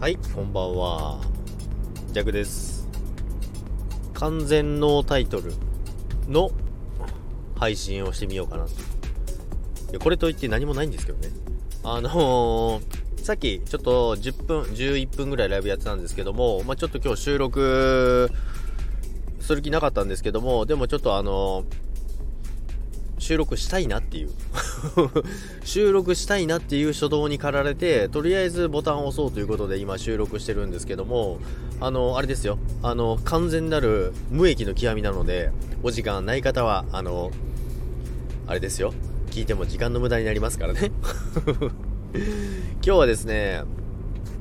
はい、こんばんは。ジャクです。完全ノータイトルの配信をしてみようかなと。いや、これといって何もないんですけどね。あのー、さっきちょっと10分、11分ぐらいライブやってたんですけども、まあ、ちょっと今日収録する気なかったんですけども、でもちょっとあのー収録したいなっていう。収録したいなっていう初動に駆られてとりあえずボタンを押そうということで今収録してるんですけどもあのあれですよ。あの完全なる無益の極みなのでお時間ない方はあのあれですよ。聞いても時間の無駄になりますからね。今日はですね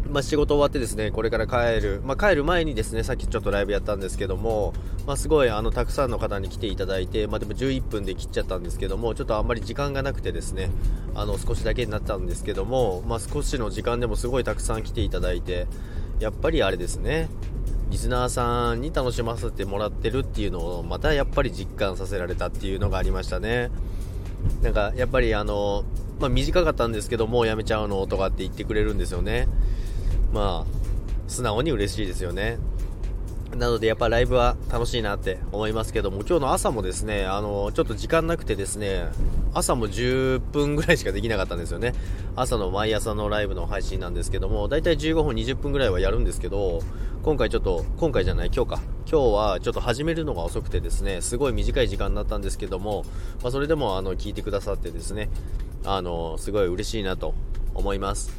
まあ、仕事終わってですね、これから帰る、まあ、帰る前にですね、さっきちょっとライブやったんですけども、まあ、すごいあのたくさんの方に来ていただいて、ま、でも11分で切っちゃったんですけども、ちょっとあんまり時間がなくてですね、あの少しだけになったんですけども、ま、少しの時間でもすごいたくさん来ていただいて、やっぱりあれですね、リスナーさんに楽しませてもらってるっていうのを、またやっぱり実感させられたっていうのがありましたね。なんかやっぱりあの、ま、短かったんですけども、やめちゃうのとかって言ってくれるんですよね。まあ、素直に嬉しいですよね。なのでやっぱライブは楽しいなって思いますけども、今日の朝もですね、あの、ちょっと時間なくてですね、朝も10分ぐらいしかできなかったんですよね。朝の毎朝のライブの配信なんですけども、だいたい15分、20分ぐらいはやるんですけど、今回ちょっと、今回じゃない、今日か。今日はちょっと始めるのが遅くてですね、すごい短い時間になったんですけども、まあ、それでもあの、聞いてくださってですね、あの、すごい嬉しいなと思います。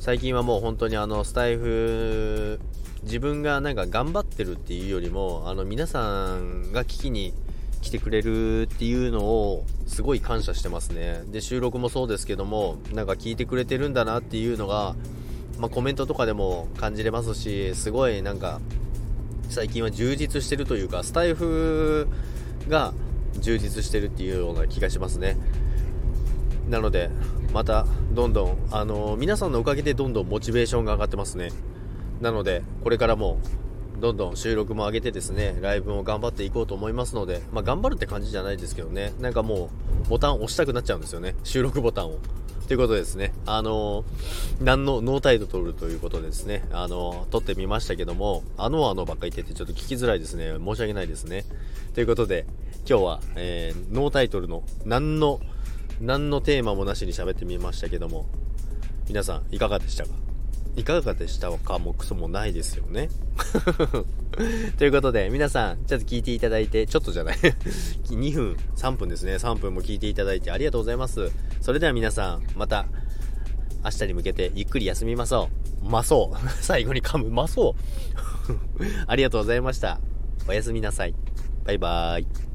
最近はもう本当にあのスタイフ自分がなんか頑張ってるっていうよりもあの皆さんが聞きに来てくれるっていうのをすごい感謝してますね。で収録もそうですけどもなんか聞いてくれてるんだなっていうのが、まあ、コメントとかでも感じれますしすごいなんか最近は充実してるというかスタイフが充実してるっていうような気がしますね。なのでまたどんどんあの皆さんのおかげでどんどんモチベーションが上がってますね。なのでこれからもどんどん収録も上げてですねライブも頑張っていこうと思いますのでまあ、頑張るって感じじゃないですけどね。なんかもうボタン押したくなっちゃうんですよね。収録ボタンを。ということでですね、あの何のノータイトルということでですね、あの撮ってみましたけども、あのあのばっかり言っててちょっと聞きづらいですね。申し訳ないですね。ということで、今日は、えー、ノータイトルの何の何のテーマもなしに喋ってみましたけども、皆さんいかがでしたか？いかがでしたかもクソもないですよね。ということで、皆さん、ちょっと聞いていただいて、ちょっとじゃない。2分、3分ですね。3分も聞いていただいてありがとうございます。それでは皆さん、また、明日に向けてゆっくり休みましょう。まそう。最後に噛む。まそう。ありがとうございました。おやすみなさい。バイバーイ。